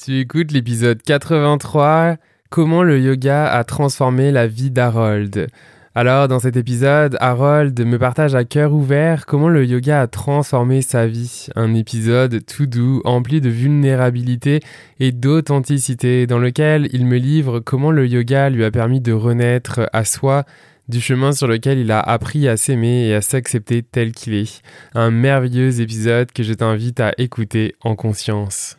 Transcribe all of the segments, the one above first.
Tu écoutes l'épisode 83, Comment le yoga a transformé la vie d'Harold. Alors, dans cet épisode, Harold me partage à cœur ouvert comment le yoga a transformé sa vie. Un épisode tout doux, empli de vulnérabilité et d'authenticité, dans lequel il me livre comment le yoga lui a permis de renaître à soi du chemin sur lequel il a appris à s'aimer et à s'accepter tel qu'il est. Un merveilleux épisode que je t'invite à écouter en conscience.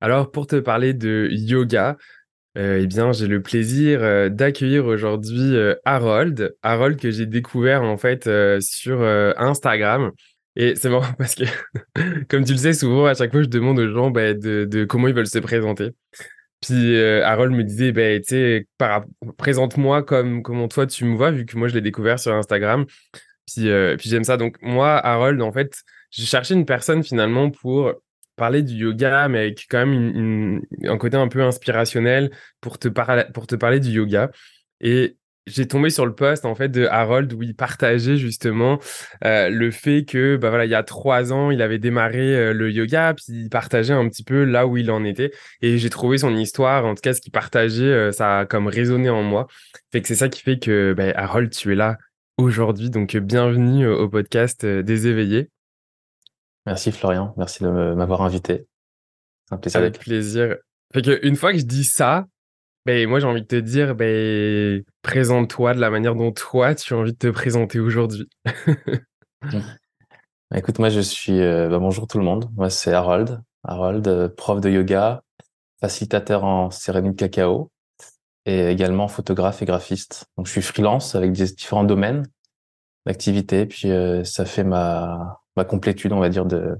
Alors, pour te parler de yoga, euh, eh bien, j'ai le plaisir euh, d'accueillir aujourd'hui euh, Harold. Harold que j'ai découvert en fait sur Instagram. Et c'est marrant parce que, comme tu le sais, souvent, à chaque fois, je demande aux gens bah, de, comment ils veulent se présenter. Puis Harold me disait, bah, tu sais, présente-moi comme comment toi tu me vois, vu que moi, je l'ai découvert sur Instagram. Puis, puis j'aime ça. Donc, moi, Harold, en fait, j'ai cherché une personne finalement pour parler du yoga, mais avec quand même un côté un peu inspirationnel pour te, pour te parler du yoga. Et j'ai tombé sur le post en fait de Harold où il partageait justement euh, le fait que bah voilà il y a trois ans il avait démarré euh, le yoga puis il partageait un petit peu là où il en était. Et j'ai trouvé son histoire en tout cas ce qu'il partageait euh, ça a comme résonné en moi. Fait que c'est ça qui fait que bah, Harold tu es là aujourd'hui. Donc bienvenue au podcast des éveillés Merci Florian, merci de m'avoir invité. C'est un plaisir. Avec plaisir. Fait que une fois que je dis ça, ben moi j'ai envie de te dire, ben présente-toi de la manière dont toi tu as envie de te présenter aujourd'hui. Écoute, moi je suis. Euh, bah, bonjour tout le monde. Moi c'est Harold. Harold, euh, prof de yoga, facilitateur en cérémonie de cacao et également photographe et graphiste. Donc je suis freelance avec des différents domaines d'activité. Puis euh, ça fait ma ma complétude, on va dire, de,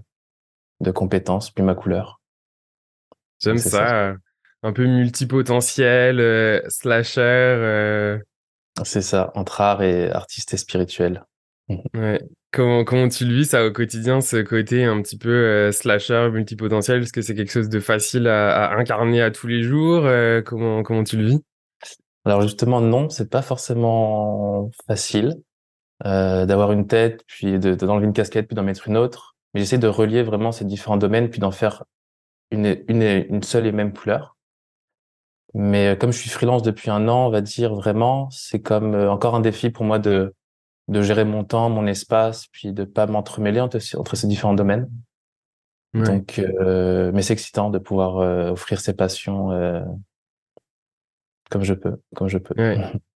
de compétences, puis ma couleur. J'aime ça, Un peu multipotentiel, euh, slasher. Euh. C'est ça, entre art et artiste et spirituel. Ouais. Comment, comment tu le vis ça au quotidien, ce côté un petit peu euh, slasher, multipotentiel? Est-ce que c'est quelque chose de facile à, incarner à tous les jours comment, comment tu le vis? Alors justement, non, c'est pas forcément facile. Euh, d'avoir une tête, puis de, d'enlever une casquette, puis d'en mettre une autre. Mais j'essaie de relier vraiment ces différents domaines, puis d'en faire une, une, une seule et même couleur. Mais euh, comme je suis freelance depuis un an, on va dire vraiment, c'est comme euh, encore un défi pour moi de, de gérer mon temps, mon espace, puis de pas m'entremêler entre, entre ces différents domaines. Donc, euh, mais c'est excitant de pouvoir offrir ses passions euh, comme je peux, comme je peux. Ouais.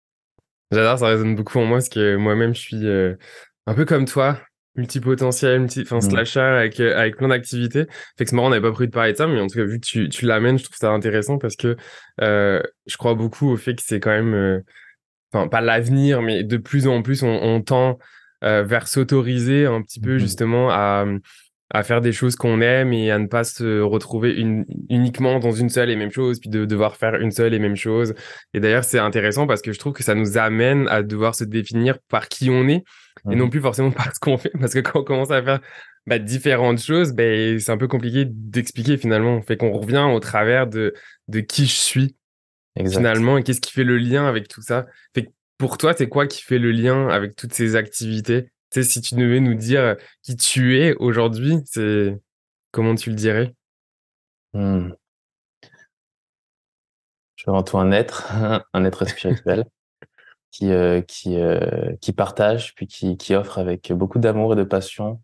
J'adore, ça résonne beaucoup en moi parce que moi-même, je suis euh, un peu comme toi, multipotentiel, multi, enfin, mmh. slasher avec, euh, avec plein d'activités. Fait que c'est marrant, on n'avait pas prévu de parler de ça, mais en tout cas, vu que tu, tu l'amènes, je trouve ça intéressant parce que euh, je crois beaucoup au fait que c'est quand même, enfin, pas l'avenir, mais de plus en plus, on, on tend vers s'autoriser un petit peu mmh justement à à faire des choses qu'on aime et à ne pas se retrouver une, uniquement dans une seule et même chose, puis de devoir faire une seule et même chose. Et d'ailleurs, c'est intéressant parce que je trouve que ça nous amène à devoir se définir par qui on est et non mmh. plus forcément par ce qu'on fait. Parce que quand on commence à faire bah, différentes choses, ben c'est un peu compliqué d'expliquer finalement. Fait qu'on revient au travers de, de qui je suis finalement et qu'est-ce qui fait le lien avec tout ça. Fait que pour toi, c'est quoi qui fait le lien avec toutes ces activités? Sais, si tu devais nous dire qui tu es aujourd'hui, c'est comment tu le dirais? Mmh. Je suis avant tout un être, un être spirituel qui, euh, qui, euh, qui partage, puis qui, qui offre avec beaucoup d'amour et de passion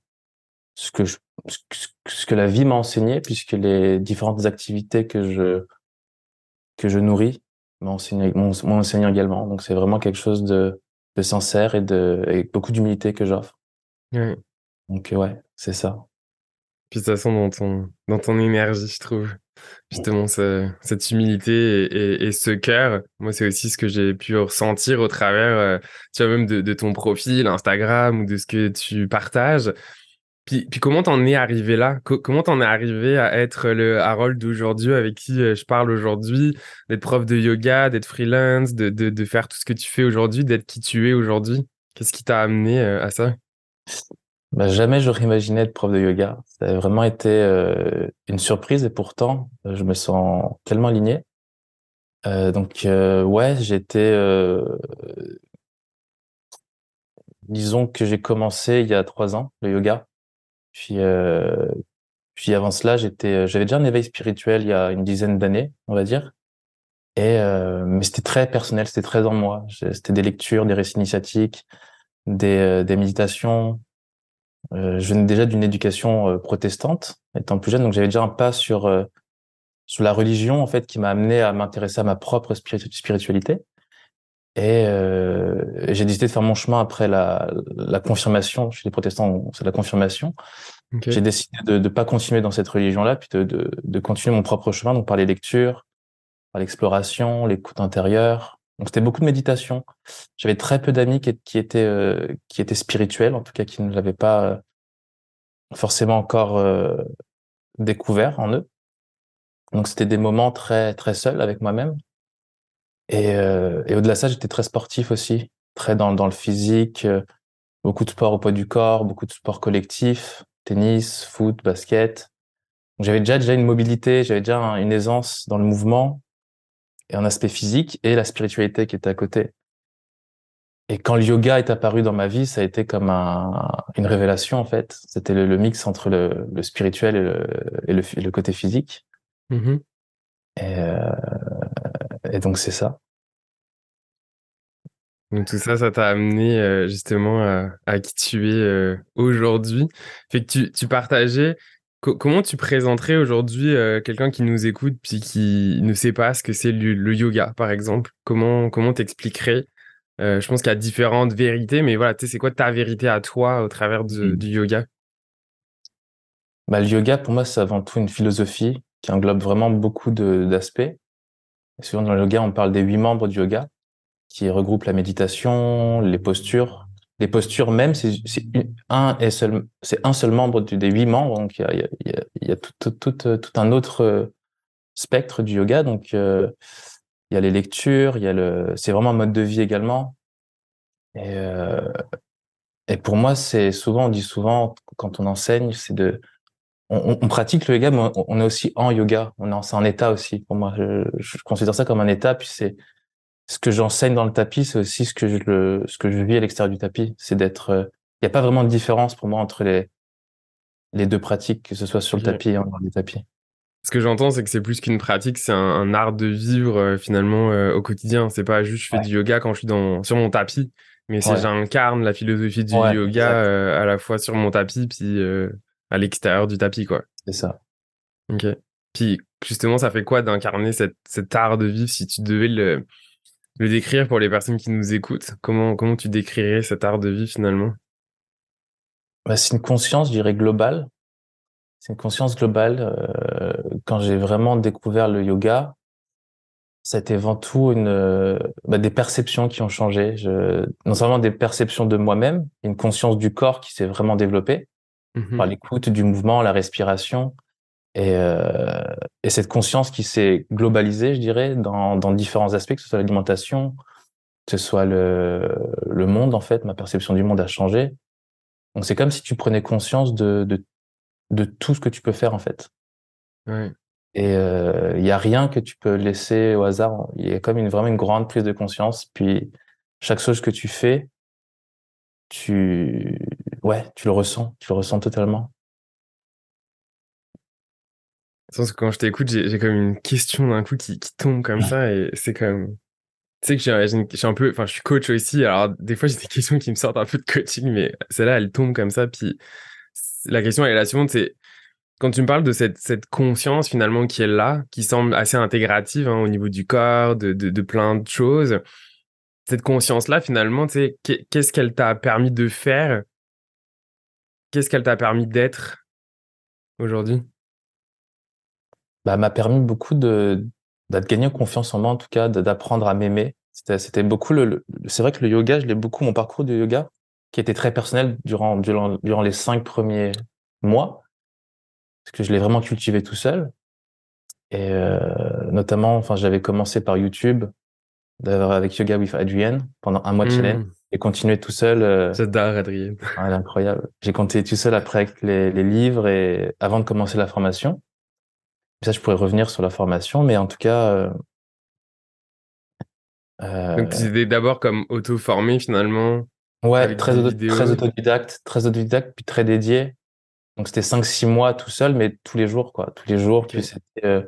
ce que, je, ce que la vie m'a enseigné, puisque les différentes activités que je, que je nourris m'ont enseigné, enseigné également. Donc c'est vraiment quelque chose de, de sincère et de beaucoup d'humilité que j'offre. Donc ouais, c'est ça. Puis de toute façon dans ton dans ton énergie, je trouve. justement cette humilité et, ce cœur. Moi, c'est aussi ce que j'ai pu ressentir au travers, euh, tu vois, même de, ton profil Instagram ou de ce que tu partages. Puis, puis comment t'en es arrivé là? Comment t'en es arrivé à être le Harold d'aujourd'hui avec qui euh, je parle aujourd'hui, d'être prof de yoga, d'être freelance, de, faire tout ce que tu fais aujourd'hui, d'être qui tu es aujourd'hui? Qu'est-ce qui t'a amené euh, à ça? Bah, jamais j'aurais imaginé être prof de yoga. Ça a vraiment été euh, une surprise et pourtant, je me sens tellement aligné. Donc, euh, ouais, j'étais... Disons que j'ai commencé il y a trois ans, le yoga. Puis, puis avant cela, j'étais, j'avais déjà un éveil spirituel il y a une dizaine d'années, on va dire. Et mais c'était très personnel, c'était très en moi. C'était des lectures, des récits initiatiques, des, des méditations, euh, je venais déjà d'une éducation euh, protestante, étant plus jeune, donc j'avais déjà un pas sur euh, sur la religion en fait qui m'a amené à m'intéresser à ma propre spiritualité. Et j'ai décidé de faire mon chemin après la, la confirmation. Chez les protestants, c'est la confirmation. J'ai décidé de ne pas continuer dans cette religion-là, puis de, de, de, continuer mon propre chemin, donc par les lectures, par l'exploration, l'écoute intérieure, donc c'était beaucoup de méditation. J'avais très peu d'amis qui, qui, étaient euh, qui étaient spirituels, en tout cas qui ne l'avaient pas euh, forcément encore euh, découvert en eux. Donc c'était des moments très très seuls avec moi-même. Et, et au-delà de ça, j'étais très sportif aussi, très dans, dans le physique, beaucoup de sport au poids du corps, beaucoup de sport collectif, tennis, foot, basket. J'avais déjà déjà une mobilité, j'avais déjà une aisance dans le mouvement et un aspect physique et la spiritualité qui était à côté. Et quand le yoga est apparu dans ma vie, ça a été comme un, une révélation en fait. C'était le, mix entre le, le spirituel et le, et le, le, côté physique. Mm-hmm. Et, euh, et, donc c'est ça. Donc tout ça, ça t'a amené euh, justement à, à, qui tu es euh, aujourd'hui. Fait que tu, tu partageais comment tu présenterais aujourd'hui euh, quelqu'un qui nous écoute puis qui ne sait pas ce que c'est le, yoga, par exemple? Comment comment t'expliquerais? Je pense qu'il y a différentes vérités, mais voilà, tu sais, c'est quoi ta vérité à toi au travers mmh. du yoga? Bah, Le yoga, pour moi, c'est avant tout une philosophie qui englobe vraiment beaucoup d'aspects. Souvent, dans le yoga, on parle des huit membres du yoga, qui regroupent la méditation, les postures, les postures même, c'est un seul, un seul membre des huit membres. Donc il y a, tout, un autre euh, spectre du yoga. Donc euh, il y a les lectures, il y a le, c'est vraiment un mode de vie également. Et, euh, et pour moi, c'est souvent, on dit souvent quand on enseigne, c'est de, on, on, pratique le yoga, mais on, est aussi en yoga. On est, c'est un état aussi. Pour moi, je, je considère ça comme un état. Puis c'est ce que j'enseigne dans le tapis, c'est aussi ce que je le, ce que je vis à l'extérieur du tapis. C'est d'être, il euh, n'y a pas vraiment de différence pour moi entre les, les deux pratiques, que ce soit sur le tapis et en dehors du tapis. Ce que j'entends, c'est que c'est plus qu'une pratique, c'est un, art de vivre euh, finalement euh, au quotidien. C'est pas juste je fais du yoga quand je suis dans, sur mon tapis, mais c'est j'incarne la philosophie du yoga à la fois sur mon tapis puis à l'extérieur du tapis, quoi. C'est ça. Ok. Puis justement, ça fait quoi d'incarner cet, cet art de vivre si tu devais le, le décrire pour les personnes qui nous écoutent? Comment, comment tu décrirais cet art de vie finalement? Bah, C'est une conscience, je dirais, globale. C'est une conscience globale. Euh, quand j'ai vraiment découvert le yoga, été avant tout une, bah, des perceptions qui ont changé. Je, non seulement des perceptions de moi-même, une conscience du corps qui s'est vraiment développée mmh par l'écoute du mouvement, la respiration, et, euh, et cette conscience qui s'est globalisée, je dirais, dans, dans différents aspects, que ce soit l'alimentation, que ce soit le, le monde, en fait, ma perception du monde a changé. Donc c'est comme si tu prenais conscience de, de, de tout ce que tu peux faire, en fait. Et il euh, y a rien que tu peux laisser au hasard. Il y a comme une, vraiment une grande prise de conscience. Puis chaque chose que tu fais, tu, ouais, tu le ressens, tu le ressens totalement que quand je t'écoute, j'ai comme une question d'un coup qui, qui tombe comme ça et c'est comme. Tu sais que suis un peu. Enfin, je suis coach aussi, alors des fois j'ai des questions qui me sortent un peu de coaching, mais celle-là, elle tombe comme ça. Puis la question, elle est la suivante c'est quand tu me parles de cette, cette conscience finalement qui est là, qui semble assez intégrative hein, au niveau du corps, de, de, de, plein de choses, cette conscience-là, finalement, tu sais, qu'est-ce qu'elle t'a permis de faire Qu'est-ce qu'elle t'a permis d'être aujourd'hui? Bah, m'a permis beaucoup de, de gagner confiance en moi, en tout cas, d'apprendre à m'aimer. C'était, beaucoup le, c'est vrai que le yoga, je l'ai beaucoup, mon parcours de yoga, qui était très personnel durant, durant, durant les cinq premiers mois, parce que je l'ai vraiment cultivé tout seul. Et euh, notamment, enfin, j'avais commencé par YouTube, avec Yoga with Adrienne pendant un mois de challenge et continué tout seul. Euh, J'adore. Ouais, incroyable. J'ai continué tout seul après avec les, les, livres et avant de commencer la formation. Ça, je pourrais revenir sur la formation, mais en tout cas. Euh, euh Donc, tu étais d'abord comme auto-formé finalement. Ouais, très, très autodidacte, très autodidacte, puis très dédié. Donc, c'était 5-6 mois tout seul, mais tous les jours, quoi. Tous les jours. Puis, euh,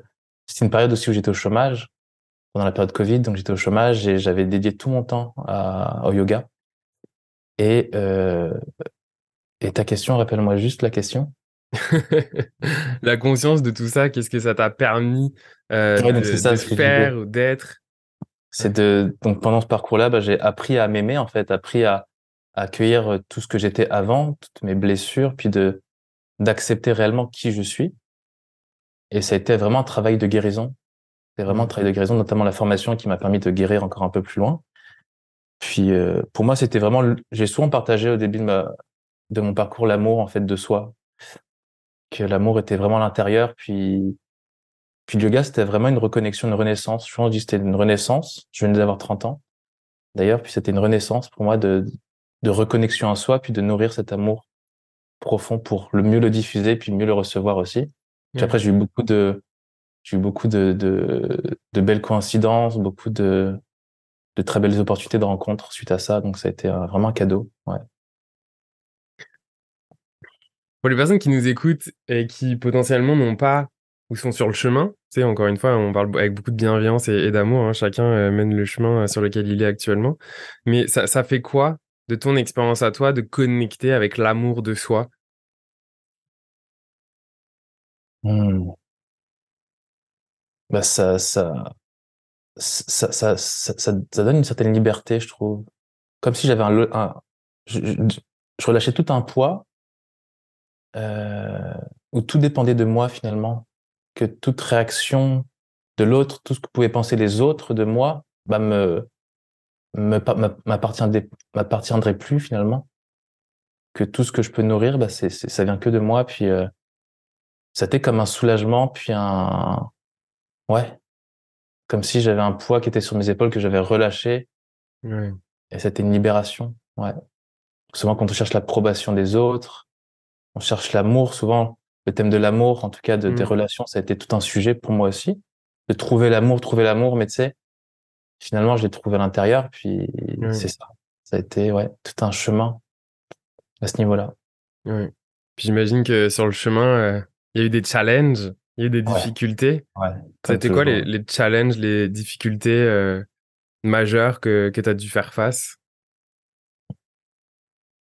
c'était une période aussi où j'étais au chômage, pendant la période Covid. Donc, j'étais au chômage et j'avais dédié tout mon temps à, au yoga. Et, euh, et ta question, rappelle-moi juste la question. la conscience de tout ça, qu'est-ce que ça t'a permis euh, de, ça, faire ou d'être? C'est de donc pendant ce parcours-là, bah, j'ai appris à m'aimer en fait, appris à, à accueillir euh, tout ce que j'étais avant, toutes mes blessures, puis de d'accepter réellement qui je suis. Et ça a été vraiment un travail de guérison. C'est vraiment mmh. travail de guérison, notamment la formation qui m'a permis de guérir encore un peu plus loin. Puis euh, pour moi, c'était vraiment, j'ai souvent partagé au début de, ma, de mon parcours l'amour en fait de soi, que l'amour était vraiment à l'intérieur. Puis, puis le yoga, c'était vraiment une reconnexion, une renaissance. Je pense que c'était une renaissance. Je venais d'avoir 30 ans. D'ailleurs, puis c'était une renaissance pour moi de, de reconnexion à soi, puis de nourrir cet amour profond pour le mieux le diffuser, puis mieux le recevoir aussi. Puis après, j'ai eu beaucoup de, j'ai eu beaucoup de, de, de, belles coïncidences, beaucoup de, de très belles opportunités de rencontres suite à ça. Donc, ça a été vraiment un cadeau. Ouais. Pour les personnes qui nous écoutent et qui potentiellement n'ont pas ou sont sur le chemin, tu sais, encore une fois, on parle avec beaucoup de bienveillance et, d'amour, hein, chacun euh, mène le chemin euh, sur lequel il est actuellement. Mais ça, ça fait quoi de ton expérience à toi de connecter avec l'amour de soi? Mmh. Bah ça, ça, ça, ça, ça, donne une certaine liberté, je trouve. Comme si j'avais un, je, relâchais tout un poids euh, où tout dépendait de moi finalement, que toute réaction de l'autre, tout ce que pouvaient penser les autres de moi, bah me m'appartiendrait plus finalement, que tout ce que je peux nourrir, bah c'est ça vient que de moi, puis euh, ça était comme un soulagement, puis un ouais, comme si j'avais un poids qui était sur mes épaules que j'avais relâché, et c'était une libération, ouais. Souvent quand on cherche l'approbation des autres, on cherche l'amour. Souvent, le thème de l'amour, en tout cas de, des mmh. relations, ça a été tout un sujet pour moi aussi. De trouver l'amour, trouver l'amour, mais tu sais, finalement, je l'ai trouvé à l'intérieur, puis c'est ça. Ça a été ouais, tout un chemin à ce niveau-là. Oui. Puis j'imagine que sur le chemin, euh, il y a eu des challenges, il y a eu des difficultés. Ouais, C'était quoi les, les, challenges, les difficultés euh, majeures que, que tu as dû faire face?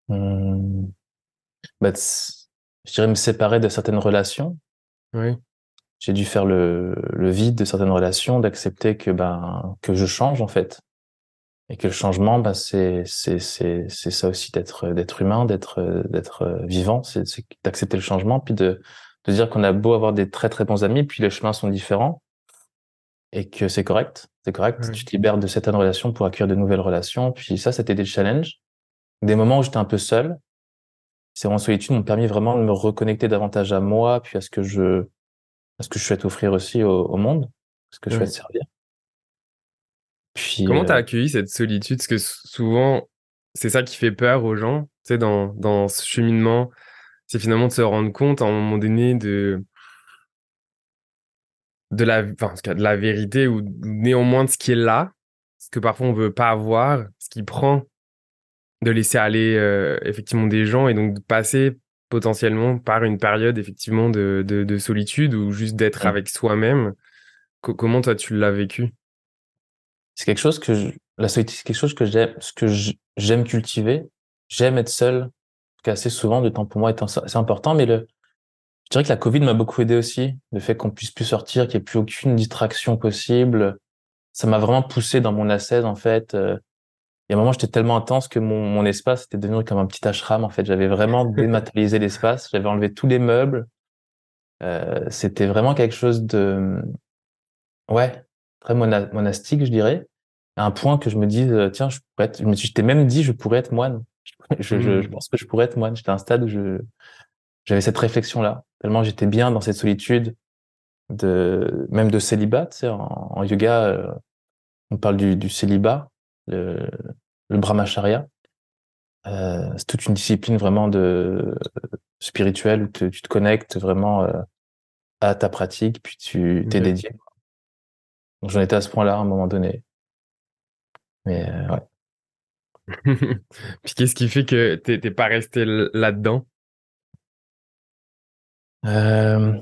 Mmh. bah, je dirais me séparer de certaines relations. Oui. J'ai dû faire le, le vide de certaines relations, d'accepter que ben que je change en fait, et que le changement, ben c'est ça aussi d'être d'être humain, d'être d'être vivant, c'est d'accepter le changement, puis de de dire qu'on a beau avoir des très très bons amis, puis les chemins sont différents, et que c'est correct, c'est correct. Tu te libères de certaines relations pour accueillir de nouvelles relations, puis ça, c'était des challenges, des moments où j'étais un peu seul, ces moments de solitude m'ont permis vraiment de me reconnecter davantage à moi, puis à ce que je, à ce que je souhaite offrir aussi au, monde, à ce que je souhaite servir. Puis, Comment tu as euh, accueilli cette solitude? Parce que souvent, c'est ça qui fait peur aux gens, tu sais, dans, dans ce cheminement, c'est finalement de se rendre compte à un moment donné de de la, enfin, de la vérité ou néanmoins de ce qui est là, ce que parfois on veut pas avoir, ce qui prend de laisser aller euh, effectivement des gens et donc de passer potentiellement par une période effectivement de, de, solitude ou juste d'être avec soi-même. comment toi tu l'as vécu? C'est quelque chose que je, la solitude c'est quelque chose que j'aime ce que j'aime cultiver. J'aime être seul, assez souvent de temps pour moi est assez important. Mais le, je dirais que la Covid m'a beaucoup aidé aussi. Le fait qu'on puisse plus sortir, qu'il n'y ait plus aucune distraction possible, ça m'a vraiment poussé dans mon ascèse en fait. Euh, il y a un moment, j'étais tellement intense que mon, mon espace était devenu comme un petit ashram. En fait, j'avais vraiment dématérialisé l'espace. J'avais enlevé tous les meubles. Euh, c'était vraiment quelque chose de, ouais, très monastique, je dirais. À un point que je me dis, tiens, je pourrais être, je même dit, je pourrais être moine. Je, je, je, hmm. pense que je pourrais être moine. J'étais à un stade où je, j'avais cette réflexion-là. Tellement j'étais bien dans cette solitude, de, même de célibat, tu sais, en, en yoga, euh, on parle du, du célibat, le, le brahmacharya. Euh, c'est toute une discipline vraiment de spirituelle où tu te connectes vraiment euh, à ta pratique, puis tu t'es dédié. Donc j'en étais à ce point-là à un moment donné. Mais euh, ouais. puis qu'est-ce qui fait que t'es pas resté là-dedans? Euh,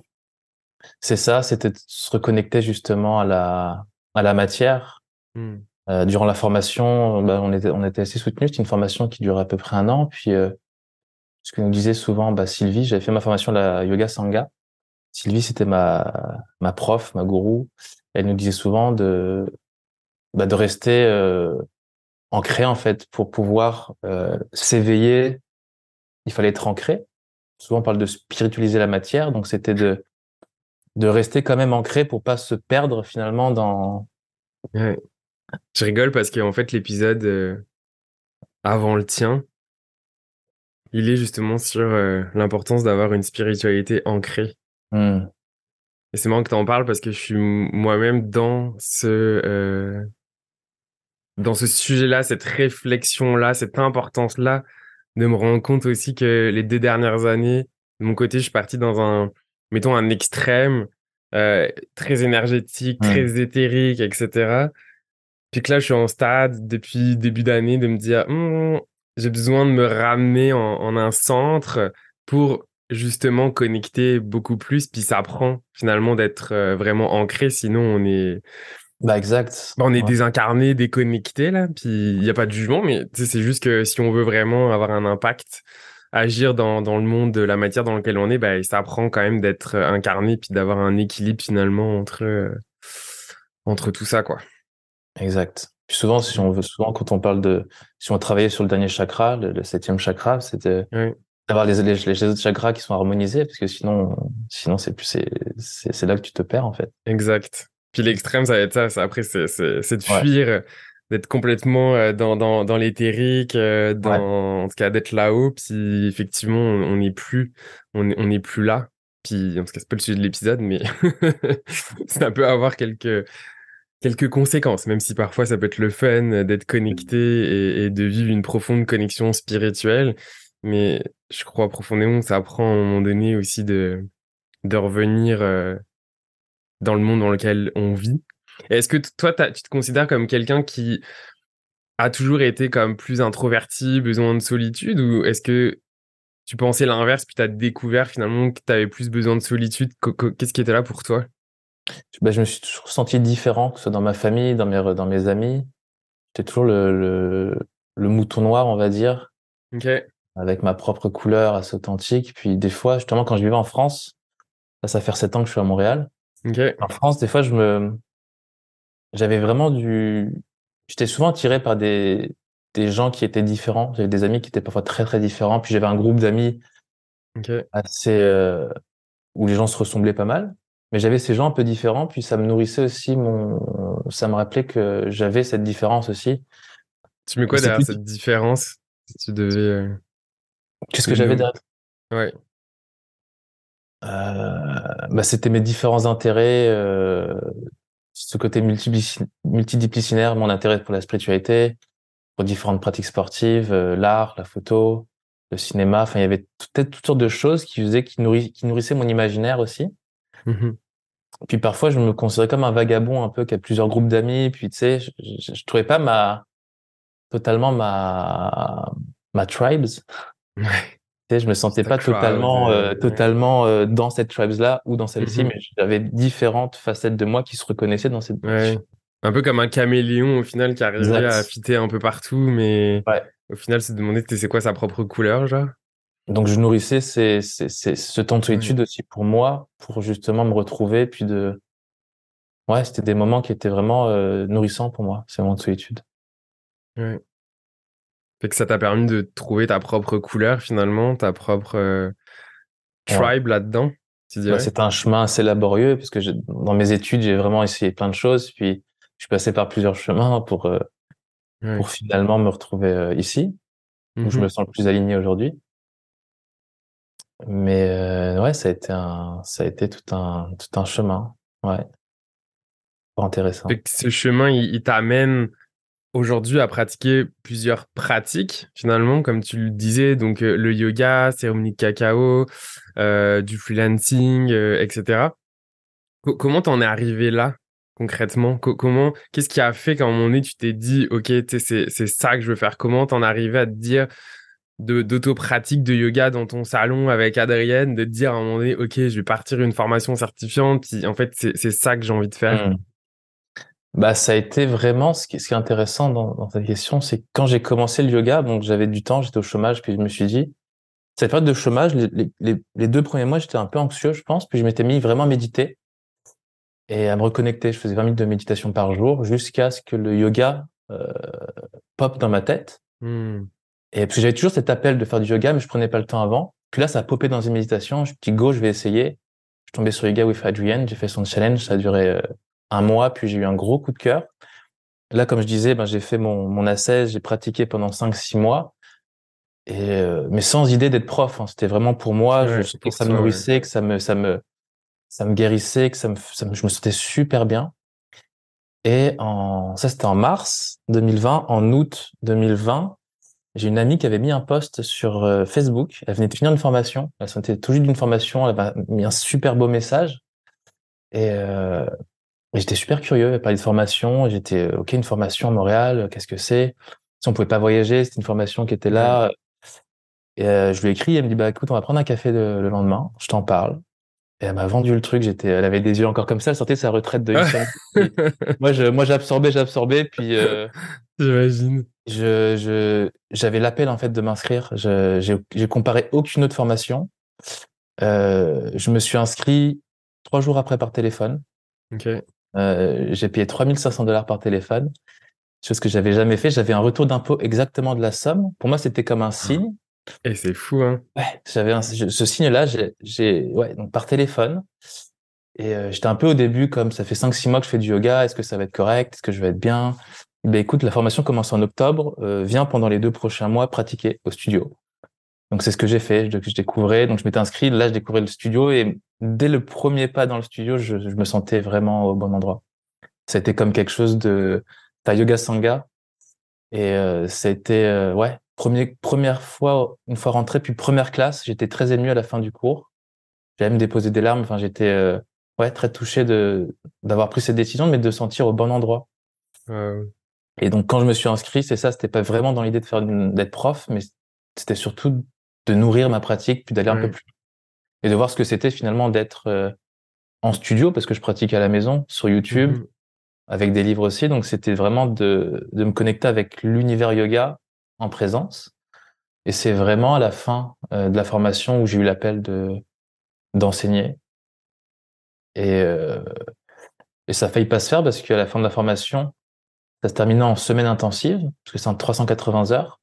C'est ça, c'était de se reconnecter justement à la à la matière. Mmh. Euh, durant la formation, bah, on était on était assez soutenus. C'était une formation qui durait à peu près un an. Puis euh, ce que nous disait souvent bah, Sylvie, j'avais fait ma formation la yoga sangha. Sylvie, c'était ma ma prof, ma gourou. Elle nous disait souvent de bah, de rester euh, ancré en fait pour pouvoir euh, s'éveiller. Il fallait être ancré. Souvent on parle de spiritualiser la matière, donc c'était de de rester quand même ancré pour pas se perdre finalement dans ouais. Je rigole parce qu'en fait, l'épisode euh, avant le tien, il est justement sur euh, l'importance d'avoir une spiritualité ancrée. Mmh. Et c'est marrant que tu en parles parce que je suis moi-même dans ce, dans ce sujet-là, cette réflexion-là, cette importance-là, de me rendre compte aussi que les deux dernières années, de mon côté, je suis parti dans un, mettons, un extrême, très énergétique, très éthérique, etc. Puis que là, je suis en stade depuis début d'année de me dire, «Hum, j'ai besoin de me ramener en, un centre pour justement connecter beaucoup plus. Puis ça prend finalement d'être euh, vraiment ancré, sinon on est. Bah exact. Bah, on est désincarné, déconnecté là. Puis il n'y a pas de jugement, mais c'est juste que si on veut vraiment avoir un impact, agir dans, dans, le monde de la matière dans lequel on est, bah, ça prend quand même d'être incarné puis d'avoir un équilibre finalement entre, euh, entre tout ça quoi. Exact. Puis souvent, si on veut, souvent quand on parle de, si on travaillait sur le dernier chakra, le, septième chakra, c'était d'avoir les, les, les, autres chakras qui sont harmonisés, parce que sinon, sinon c'est plus, c'est, c'est, là que tu te perds en fait. Exact. Puis l'extrême, ça va être ça. Après, c'est, de fuir, d'être complètement euh, dans, dans, dans l'éthérique, euh, en tout cas d'être là-haut. Puis effectivement, on n'est plus, on n'est plus là. Puis en tout cas, c'est pas le sujet de l'épisode, mais ça peut avoir quelques quelques conséquences, même si parfois ça peut être le fun d'être connecté et, de vivre une profonde connexion spirituelle. Mais je crois profondément que ça apprend à un moment donné aussi de, de revenir euh, dans le monde dans lequel on vit. Est-ce que toi, tu te considères comme quelqu'un qui a toujours été comme plus introverti, besoin de solitude, ou est-ce que tu pensais l'inverse, puis tu as découvert finalement que tu avais plus besoin de solitude? Qu'est-ce qui était là pour toi? Bah, je me suis toujours senti différent, que ce soit dans ma famille, dans mes, dans mes amis. J'étais toujours le, le, le, mouton noir, on va dire. Avec ma propre couleur assez authentique. Puis des fois, justement, quand je vivais en France, ça fait sept ans que je suis à Montréal. En France, des fois, je me, j'avais vraiment du, j'étais souvent attiré par des, des gens qui étaient différents. J'avais des amis qui étaient parfois très, très différents. Puis j'avais un groupe d'amis assez, euh, où les gens se ressemblaient pas mal. Mais j'avais ces gens un peu différents, puis ça me nourrissait aussi mon, ça me rappelait que j'avais cette différence aussi. Tu mets quoi derrière cette différence? Si tu devais euh, Qu'est-ce que j'avais derrière? Ouais. Euh, bah, c'était mes différents intérêts, euh, ce côté multidisciplinaire, mon intérêt pour la spiritualité, pour différentes pratiques sportives, euh, l'art, la photo, le cinéma. Enfin, il y avait peut-être toutes sortes de choses qui faisaient, qui, qui nourrissaient mon imaginaire aussi. Mmh puis parfois, je me considérais comme un vagabond un peu qui a plusieurs groupes d'amis. Puis tu sais, je, je, trouvais pas ma totalement ma ma tribes. Sais, je me sentais pas totalement euh, totalement euh, dans cette tribes là ou dans celle-ci, mmh mais j'avais différentes facettes de moi qui se reconnaissaient dans cette. Ouais. Un peu comme un caméléon au final qui arrivait à fitter un peu partout, mais au final, c'est demander c'est quoi sa propre couleur, genre? Donc je nourrissais ces, ces, ces, ce temps de solitude aussi pour moi, pour justement me retrouver, puis de... Ouais, c'était des moments qui étaient vraiment euh, nourrissants pour moi, ces moments de solitude. Ouais. Fait que ça t'a permis de trouver ta propre couleur finalement, ta propre euh, tribe là-dedans. c'est un chemin assez laborieux parce que dans mes études, j'ai vraiment essayé plein de choses. Puis, je suis passé par plusieurs chemins pour, euh, pour finalement me retrouver euh, ici, où je me mmh sens le plus aligné aujourd'hui. Mais ouais, ça a été un, ça a été tout un, tout un chemin. Ouais. Pas intéressant. ce chemin, il t'amène aujourd'hui à pratiquer plusieurs pratiques, finalement, comme tu le disais, donc euh, le yoga, cérémonie de cacao, euh, du freelancing, euh, etc. comment t'en es arrivé là, concrètement? Comment, qu'est-ce qui a fait qu'à un moment donné, tu t'es dit, OK, c'est, ça que je veux faire? Comment t'en es arrivé à te dire d'auto-pratique de yoga dans ton salon avec Adrienne, de te dire à un moment donné, OK, je vais partir une formation certifiante, puis en fait, c'est, c'est ça que j'ai envie de faire? Mmh. Bah, ça a été vraiment ce qui, ce qui est intéressant dans, dans cette question, c'est quand j'ai commencé le yoga, donc j'avais du temps, j'étais au chômage, puis je me suis dit, cette période de chômage, les, les, les deux premiers mois, j'étais un peu anxieux, je pense, puis je m'étais mis vraiment à méditer et à me reconnecter. Je faisais 20 minutes de méditation par jour jusqu'à ce que le yoga euh, pop dans ma tête. Hmm. Et puis j'avais toujours cet appel de faire du yoga, mais je prenais pas le temps avant. Puis là, ça a popé dans une méditation. Je me dis go, je vais essayer. Je suis tombé sur Yoga with Adrienne, j'ai fait son challenge, ça a duré euh, un mois, puis j'ai eu un gros coup de cœur. Là, comme je disais, ben, j'ai fait mon, mon assai, j'ai pratiqué pendant 5-6 mois, et, euh, mais sans idée d'être prof. Hein. C'était vraiment pour moi, je je, que ça me nourrissait, que ça me, ça, me, ça me guérissait, que ça me, ça me, je me sentais super bien. Et en, ça, c'était en mars 2020. En août 2020, j'ai une amie qui avait mis un post sur euh, Facebook. Elle venait de finir une formation. Elle sortait tout juste d'une formation. Elle avait mis un super beau message. Et, euh, j'étais super curieux, elle parlait de formation, j'étais, euh, OK, une formation à Montréal, euh, qu'est-ce que c'est? Si on pouvait pas voyager, c'était une formation qui était là. Et euh, je lui ai écrit, elle me dit, bah écoute, on va prendre un café le lendemain, je t'en parle. Et elle m'a vendu le truc, j'étais, elle avait des yeux encore comme ça, elle sortait de sa retraite de Moi, je, moi, j'absorbais, j'absorbais, puis, j'imagine. Je, je, j'avais l'appel, en fait, de m'inscrire. Je, j'ai, comparé aucune autre formation. Euh, je me suis inscrit trois jours après par téléphone. Ok. Euh, j'ai payé 3500 dollars par téléphone, chose que j'avais jamais fait. J'avais un retour d'impôt exactement de la somme. Pour moi, c'était comme un signe. Et c'est fou, hein Ouais, j'avais un, ce signe-là, j'ai, ouais, donc par téléphone. Et euh, j'étais un peu au début comme ça fait 5-6 mois que je fais du yoga. Est-ce que ça va être correct? Est-ce que je vais être bien? Ben écoute, la formation commence en octobre. Euh, viens pendant les deux prochains mois pratiquer au studio. Donc c'est ce que j'ai fait. Je, je découvrais. Donc je m'étais inscrit. Là, je découvrais le studio et dès le premier pas dans le studio, je, je me sentais vraiment au bon endroit. C'était comme quelque chose de ta yoga sangha et euh, été euh, ouais premier, première fois une fois rentré puis première classe, j'étais très ému à la fin du cours. J'ai même déposé des larmes. Enfin, j'étais euh, ouais très touché de d'avoir pris cette décision, mais de sentir au bon endroit. Et donc quand je me suis inscrit, c'est ça, c'était pas vraiment dans l'idée de faire d'être prof, mais c'était surtout de nourrir ma pratique puis d'aller un peu plus et de voir ce que c'était finalement d'être euh, en studio parce que je pratique à la maison sur YouTube mmh avec des livres aussi. Donc c'était vraiment de, de me connecter avec l'univers yoga en présence. Et c'est vraiment à la fin euh, de la formation où j'ai eu l'appel de d'enseigner. Et, euh, et ça a failli pas se faire parce qu'à la fin de la formation, ça se terminait en semaine intensive, parce que c'est en 380 heures.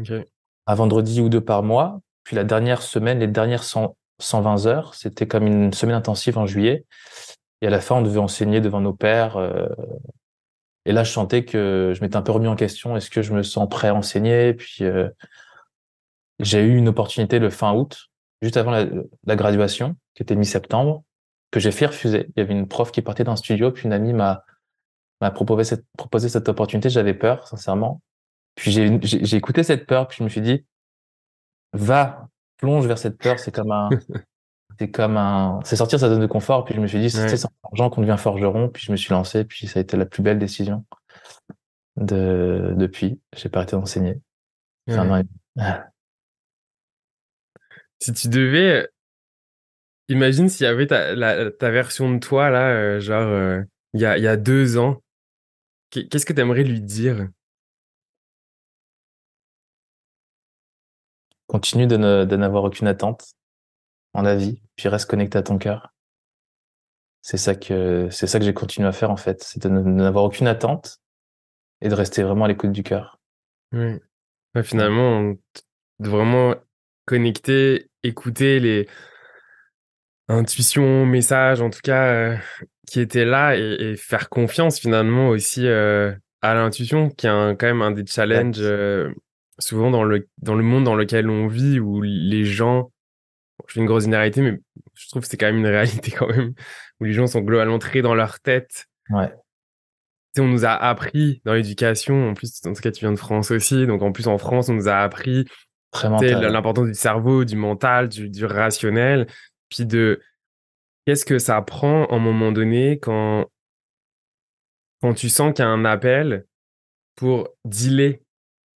Okay. Un vendredi ou deux par mois. Puis la dernière semaine, les dernières 100, 120 heures. C'était comme une semaine intensive en juillet. Et à la fin, on devait enseigner devant nos pères. Euh, et là, je sentais que je m'étais un peu remis en question. Est-ce que je me sens prêt à enseigner? Puis euh, j'ai eu une opportunité le fin août, juste avant la, graduation, qui était mi-septembre, que j'ai fait refuser. Il y avait une prof qui partait d'un studio, puis une amie m'a proposé proposé cette opportunité. J'avais peur, sincèrement. Puis j'ai écouté cette peur, puis je me suis dit, va, plonge vers cette peur, c'est comme un, c'est comme un, c'est sortir sa zone de confort. Puis je me suis dit, c'est sans argent qu'on devient forgeron. Puis je me suis lancé. Puis ça a été la plus belle décision de depuis. J'ai pas arrêté d'enseigner. Si tu devais, imagine s'il y avait ta, ta version de toi là, euh, genre euh, il y, a, y a deux ans. Qu'est-ce que tu aimerais lui dire? Continue de, n'avoir aucune attente en la vie, puis reste connecté à ton cœur. C'est ça que c'est ça que j'ai continué à faire en fait, c'est de n'avoir aucune attente et de rester vraiment à l'écoute du cœur. Oui. finalement, de vraiment connecter, écouter les intuition, message, en tout cas, euh, qui était là et, faire confiance finalement aussi euh, à l'intuition, qui est quand même un des challenges euh, souvent dans le, dans le monde dans lequel on vit, où les gens, je fais une grosse généralité, mais je trouve que c'est quand même une réalité quand même, où les gens sont globalement très dans leur tête. Ouais. on nous a appris dans l'éducation, en plus, dans ce cas, tu viens de France aussi, donc en plus en France, on nous a appris l'importance du cerveau, du mental, du, du rationnel, puis de qu'est-ce que ça prend à un moment donné quand, quand tu sens qu'il y a un appel pour dealer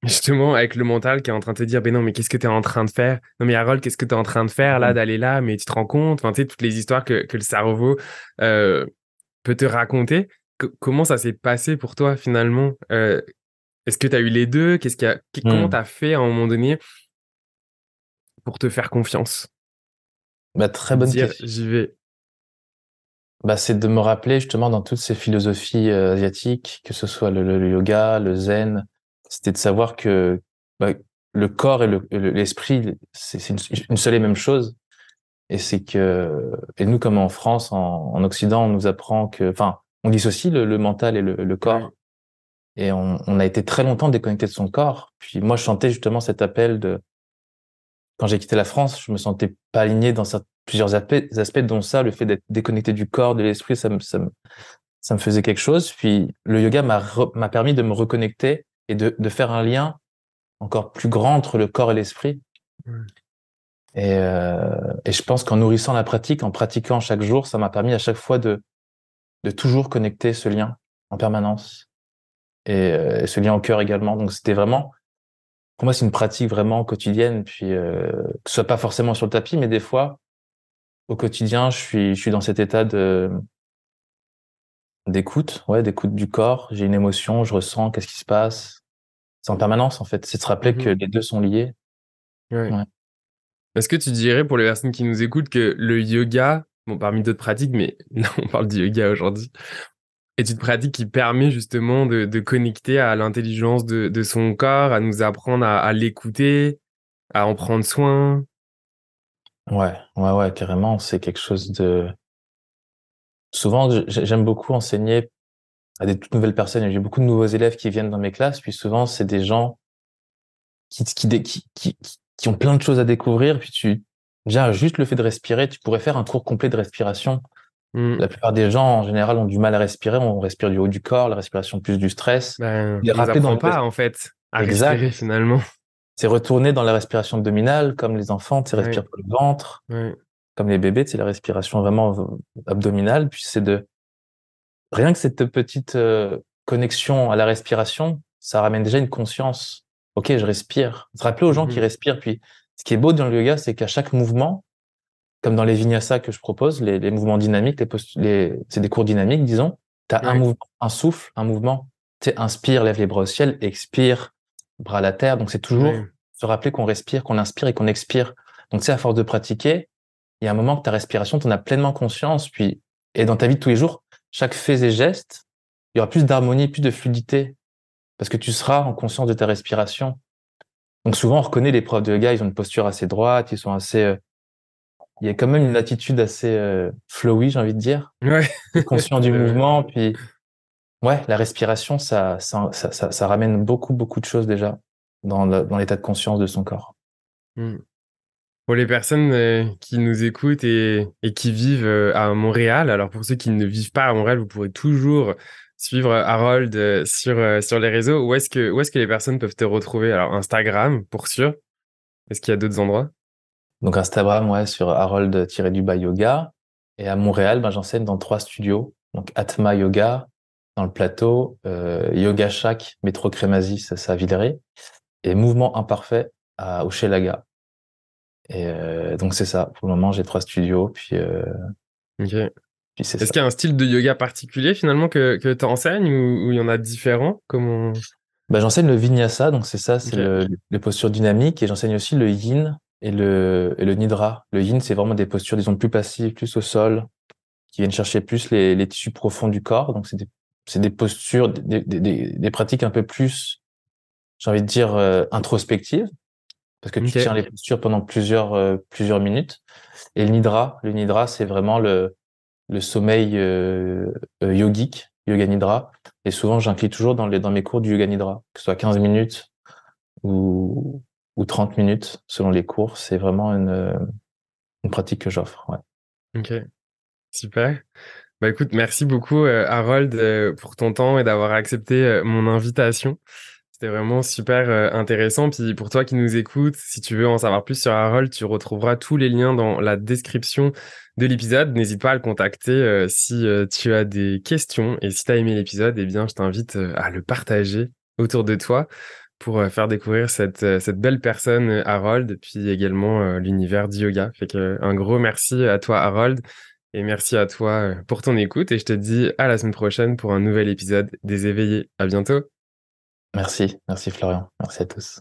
justement avec le mental qui est en train de te dire ben non mais qu'est-ce que tu es en train de faire? Non mais Harold qu'est-ce que tu es en train de faire là mmh. d'aller là? Mais tu te rends compte? Enfin tu sais toutes les histoires que, que le cerveau euh, peut te raconter. Comment ça s'est passé pour toi finalement? Euh, est-ce que tu as eu les deux? Qu'est-ce a comment mmh. tu as fait à un moment donné pour te faire confiance? Bah, très bonne question. j'y vais. Bah, c'est de me rappeler justement dans toutes ces philosophies euh, asiatiques, que ce soit le, yoga, le zen, c'était de savoir que bah, le corps et l'esprit, c'est une, seule et même chose. Et c'est que, et nous comme en France, en, Occident, on nous apprend que, enfin, on dissocie le, le mental et le, corps. Et on, on, a été très longtemps déconnecté de son corps. Puis moi, je chantais justement cet appel de, quand j'ai quitté la France, je me sentais pas aligné dans plusieurs aspects, dont ça, le fait d'être déconnecté du corps, de l'esprit, ça me, ça, me, ça me faisait quelque chose. Puis le yoga m'a permis de me reconnecter et de, de faire un lien encore plus grand entre le corps et l'esprit. Et, euh, et je pense qu'en nourrissant la pratique, en pratiquant chaque jour, ça m'a permis à chaque fois de, de toujours connecter ce lien en permanence. Et, euh, et ce lien au cœur également. Donc c'était vraiment pour moi, c'est une pratique vraiment quotidienne. Puis, euh, que ce soit pas forcément sur le tapis, mais des fois, au quotidien, je suis, je suis dans cet état de d'écoute, ouais, d'écoute du corps. J'ai une émotion, je ressens qu'est-ce qui se passe? C'est en permanence, en fait. C'est de se rappeler que mmh les deux sont liés. Ouais. Est-ce que tu dirais pour les personnes qui nous écoutent que le yoga, bon, parmi d'autres pratiques, mais là, on parle du yoga aujourd'hui, est une pratique qui permet justement de, de connecter à l'intelligence de, de, son corps, à nous apprendre à, à l'écouter, à en prendre soin? Ouais, ouais, ouais, carrément. C'est quelque chose de. Souvent, j'aime beaucoup enseigner à des toutes nouvelles personnes. J'ai beaucoup de nouveaux élèves qui viennent dans mes classes, puis souvent, c'est des gens qui, qui, qui, qui, qui ont plein de choses à découvrir. Puis tu, déjà, juste le fait de respirer, tu pourrais faire un cours complet de respiration Mm. La plupart des gens, en général, ont du mal à respirer. On respire du haut du corps, la respiration plus du stress. Ben, on dans pas, en fait, à respirer, finalement. C'est retourner dans la respiration abdominale, comme les enfants, tu respires par le ventre. Comme les bébés, c'est la respiration vraiment abdominale. Puis c'est de... Rien que cette petite euh, connexion à la respiration, ça ramène déjà une conscience. Ok, je respire. Se rappeler aux gens qui mm-hmm. respirent. Puis ce qui est beau dans le yoga, c'est qu'à chaque mouvement, comme dans les vinyasa que je propose, les, les mouvements dynamiques, les, les c'est des cours dynamiques, disons. Tu as un mouvement, un souffle, un mouvement. Tu inspire, lève les bras au ciel, expire, bras à la terre. Donc c'est toujours se rappeler qu'on respire, qu'on inspire et qu'on expire. Donc c'est à force de pratiquer, il y a un moment que ta respiration, tu en as pleinement conscience. Puis et dans ta vie de tous les jours, chaque fait et geste, il y aura plus d'harmonie, plus de fluidité, parce que tu seras en conscience de ta respiration. Donc souvent, on reconnaît les profs de yoga, ils ont une posture assez droite, ils sont assez euh, il y a quand même une attitude assez euh, flowy, j'ai envie de dire. Ouais. Conscient du mouvement, puis ouais, la respiration, ça ça, ça, ça, ramène beaucoup, beaucoup de choses déjà dans, l'état de conscience de son corps. Hmm. Pour les personnes euh, qui nous écoutent et, qui vivent euh, à Montréal, alors pour ceux qui ne vivent pas à Montréal, vous pourrez toujours suivre Harold sur, sur les réseaux. Où est-ce que, est-ce que les personnes peuvent te retrouver? Alors Instagram, pour sûr. Est-ce qu'il y a d'autres endroits? Donc Instagram, ouais, sur Harold-du-bas yoga. Et à Montréal, ben, j'enseigne dans trois studios. Donc Atma Yoga, dans le plateau, euh, Yoga Shack, métro Crémazie, ça, à Villeray, et Mouvement Imparfait à Hochelaga. Et euh, donc c'est ça. Pour le moment, j'ai trois studios. Puis, euh, Est-ce qu'il y a un style de yoga particulier finalement que, que tu enseignes ou, il y en a différents? Comment ben, J'enseigne le vinyasa, donc c'est ça, c'est le, les postures dynamiques, et j'enseigne aussi le yin, et le, et le nidra. Le yin, c'est vraiment des postures, disons, plus passives, plus au sol, qui viennent chercher plus les, les tissus profonds du corps. Donc, c'est des, c'est des postures, des, des, des, pratiques un peu plus, j'ai envie de dire, euh, introspectives. Parce que tu tiens les postures pendant plusieurs euh, plusieurs minutes. Et le nidra, le nidra, c'est vraiment le le sommeil euh, euh, yogique, yoga nidra. Et souvent, j'inclus toujours dans les dans mes cours du yoga nidra, que ce soit 15 minutes ou ou 30 minutes selon les cours. C'est vraiment une une pratique que j'offre. Ouais. Ok, super. Bah écoute, merci beaucoup Harold pour ton temps et d'avoir accepté mon invitation. C'était vraiment super euh, intéressant. Puis pour toi qui nous écoutes, si tu veux en savoir plus sur Harold, tu retrouveras tous les liens dans la description de l'épisode. N'hésite pas à le contacter euh, si euh, tu as des questions. Et si tu as aimé l'épisode, eh bien, je t'invite à le partager autour de toi pour faire découvrir cette, cette belle personne, Harold, puis également l'univers du yoga. Fait que un gros merci à toi, Harold. Et merci à toi pour ton écoute. Et je te dis à la semaine prochaine pour un nouvel épisode des éveillés. À bientôt. Merci, merci Florian, merci à tous.